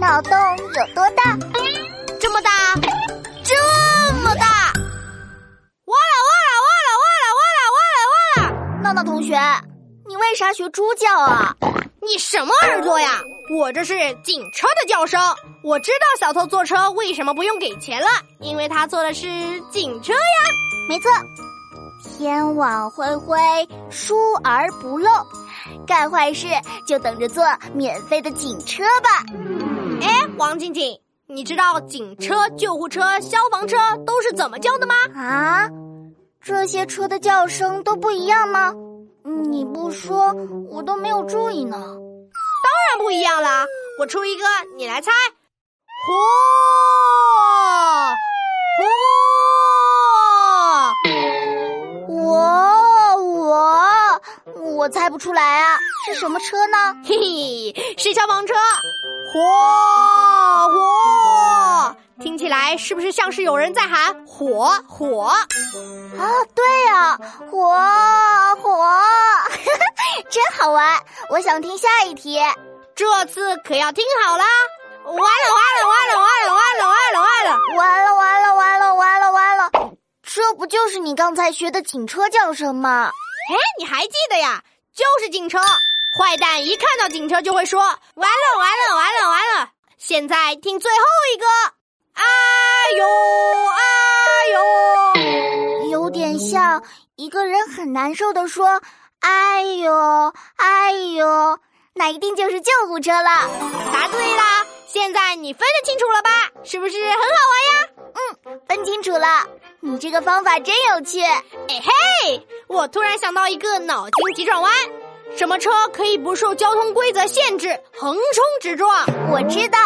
脑洞有多大？这么大，这么大！哇啦哇啦哇啦哇啦哇啦哇啦哇啦！闹闹同学，你为啥学猪叫啊？你什么耳朵呀？我这是警车的叫声。我知道小偷坐车为什么不用给钱了，因为他坐的是警车呀。没错，天网恢恢，疏而不漏。干坏事就等着坐免费的警车吧！哎，王静静，你知道警车、救护车、消防车都是怎么叫的吗？啊，这些车的叫声都不一样吗？你不说，我都没有注意呢。当然不一样啦！我出一个，你来猜。火，火，我我我猜不出来啊，是什么车呢？嘿嘿，是消防车。火火，听起来是不是像是有人在喊火火？啊，对呀，火火，真好玩！我想听下一题，这次可要听好啦！完了完了完了完了完了完了完了完了完了完了完了完了！这不就是你刚才学的警车叫声吗？哎，你还记得呀？就是警车。坏蛋一看到警车就会说：“完了完了完了完了！”现在听最后一个，啊呦啊呦，有点像一个人很难受的说：“哎呦哎呦”，那一定就是救护车了。答对啦！现在你分得清楚了吧？是不是很好玩呀？嗯，分清楚了。你这个方法真有趣。哎嘿，我突然想到一个脑筋急转弯：什么车可以不受交通规则限制横冲直撞？我知道，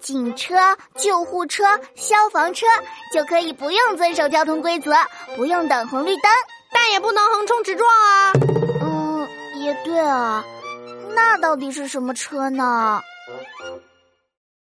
警车、救护车、消防车就可以不用遵守交通规则，不用等红绿灯，但也不能横冲直撞啊。嗯，也对啊。那到底是什么车呢？